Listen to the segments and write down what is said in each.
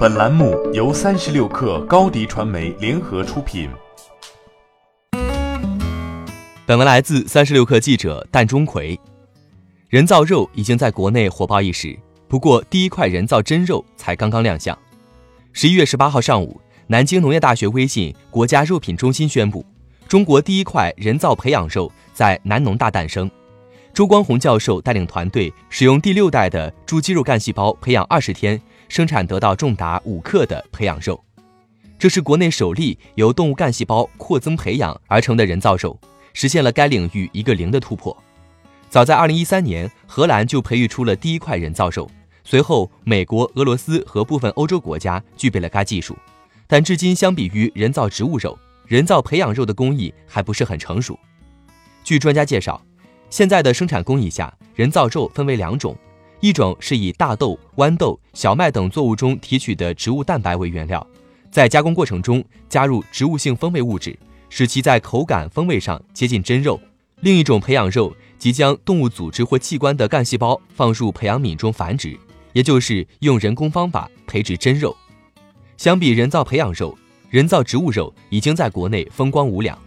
本栏目由三十六氪高低传媒联合出品。本文来自三十六氪记者蛋钟馗。人造肉已经在国内火爆一时，不过第一块人造真肉才刚刚亮相。十一月十八号上午，南京农业大学微信国家肉品中心宣布，中国第一块人造培养肉在南农大诞生。周光红教授带领团队使用第六代的猪肌肉干细胞培养二十天，生产得到重达五克的培养肉。这是国内首例由动物干细胞扩增培养而成的人造肉，实现了该领域一个零的突破。早在二零一三年，荷兰就培育出了第一块人造肉，随后美国、俄罗斯和部分欧洲国家具备了该技术，但至今相比于人造植物肉，人造培养肉的工艺还不是很成熟。据专家介绍。现在的生产工艺下，人造肉分为两种，一种是以大豆、豌豆、小麦等作物中提取的植物蛋白为原料，在加工过程中加入植物性风味物质，使其在口感、风味上接近真肉；另一种培养肉即将动物组织或器官的干细胞放入培养皿中繁殖，也就是用人工方法培植真肉。相比人造培养肉，人造植物肉已经在国内风光无两。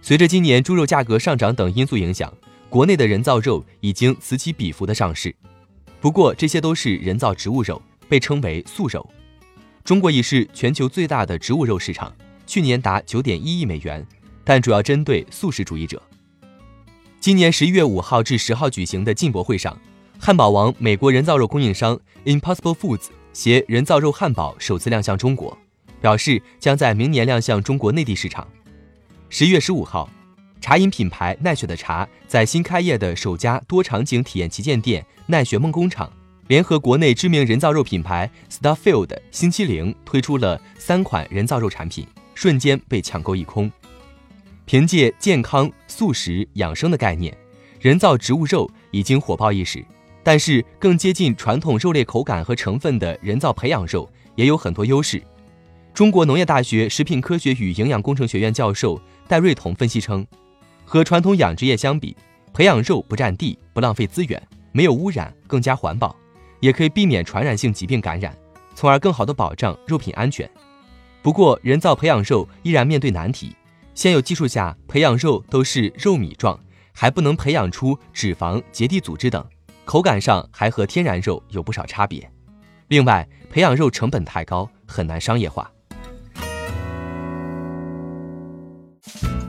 随着今年猪肉价格上涨等因素影响。国内的人造肉已经此起彼伏的上市，不过这些都是人造植物肉，被称为素肉。中国已是全球最大的植物肉市场，去年达九点一亿美元，但主要针对素食主义者。今年十一月五号至十号举行的进博会上，汉堡王美国人造肉供应商 Impossible Foods 携人造肉汉堡首次亮相中国，表示将在明年亮相中国内地市场。十一月十五号。茶饮品牌奈雪的茶在新开业的首家多场景体验旗舰店奈雪梦工厂，联合国内知名人造肉品牌 Starfield 星期零推出了三款人造肉产品，瞬间被抢购一空。凭借健康、素食、养生的概念，人造植物肉已经火爆一时。但是，更接近传统肉类口感和成分的人造培养肉也有很多优势。中国农业大学食品科学与营养工程学院教授戴瑞彤分析称。和传统养殖业相比，培养肉不占地、不浪费资源、没有污染，更加环保，也可以避免传染性疾病感染，从而更好的保障肉品安全。不过，人造培养肉依然面对难题，现有技术下培养肉都是肉米状，还不能培养出脂肪、结缔组织等，口感上还和天然肉有不少差别。另外，培养肉成本太高，很难商业化。